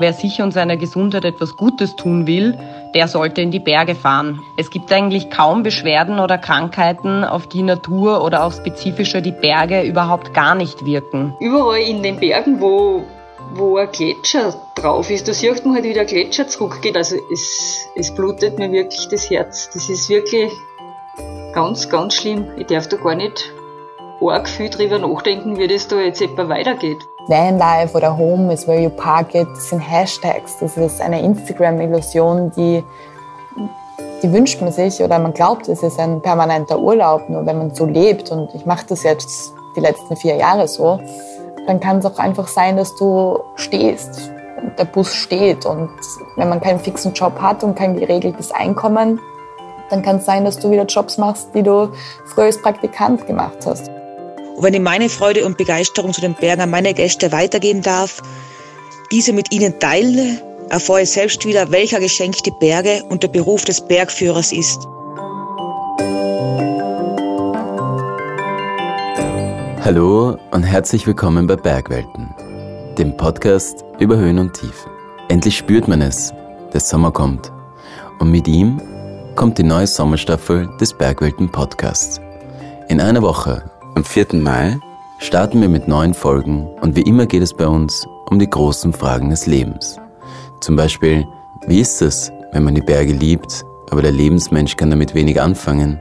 Wer sich und seiner Gesundheit etwas Gutes tun will, der sollte in die Berge fahren. Es gibt eigentlich kaum Beschwerden oder Krankheiten, auf die Natur oder auch spezifischer die Berge überhaupt gar nicht wirken. Überall in den Bergen, wo, wo ein Gletscher drauf ist, da sieht man halt, wie der Gletscher zurückgeht. Also es, es blutet mir wirklich das Herz. Das ist wirklich ganz, ganz schlimm. Ich darf da gar nicht arg viel drüber nachdenken, wie das da jetzt etwa weitergeht. Vanlife oder Home is where you park it, das sind Hashtags. Das ist eine Instagram-Illusion, die, die wünscht man sich oder man glaubt, es ist ein permanenter Urlaub. Nur wenn man so lebt und ich mache das jetzt die letzten vier Jahre so, dann kann es auch einfach sein, dass du stehst. Und der Bus steht und wenn man keinen fixen Job hat und kein geregeltes Einkommen, dann kann es sein, dass du wieder Jobs machst, die du früher als Praktikant gemacht hast. Und wenn ich meine Freude und Begeisterung zu den Bergen an meine Gäste weitergeben darf, diese mit ihnen teile, erfahre ich selbst wieder, welcher Geschenk die Berge und der Beruf des Bergführers ist. Hallo und herzlich willkommen bei Bergwelten, dem Podcast über Höhen und Tiefen. Endlich spürt man es, der Sommer kommt. Und mit ihm kommt die neue Sommerstaffel des Bergwelten Podcasts. In einer Woche am 4. Mai starten wir mit neuen Folgen und wie immer geht es bei uns um die großen Fragen des Lebens. Zum Beispiel, wie ist es, wenn man die Berge liebt, aber der Lebensmensch kann damit wenig anfangen?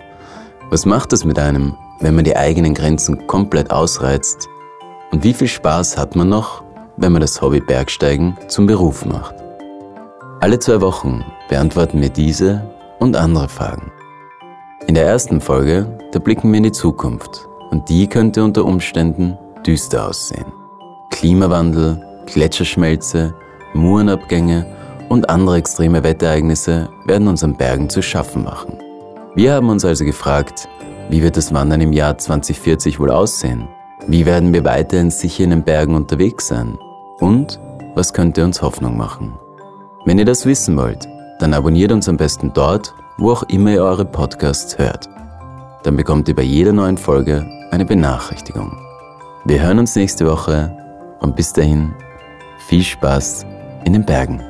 Was macht es mit einem, wenn man die eigenen Grenzen komplett ausreizt? Und wie viel Spaß hat man noch, wenn man das Hobby Bergsteigen zum Beruf macht? Alle zwei Wochen beantworten wir diese und andere Fragen. In der ersten Folge, da blicken wir in die Zukunft und die könnte unter Umständen düster aussehen. Klimawandel, Gletscherschmelze, Murenabgänge und andere extreme Wetterereignisse werden unseren Bergen zu schaffen machen. Wir haben uns also gefragt, wie wird das Wandern im Jahr 2040 wohl aussehen? Wie werden wir weiterhin sicher in den Bergen unterwegs sein? Und was könnte uns Hoffnung machen? Wenn ihr das wissen wollt, dann abonniert uns am besten dort, wo auch immer ihr eure Podcasts hört. Dann bekommt ihr bei jeder neuen Folge eine Benachrichtigung. Wir hören uns nächste Woche und bis dahin viel Spaß in den Bergen.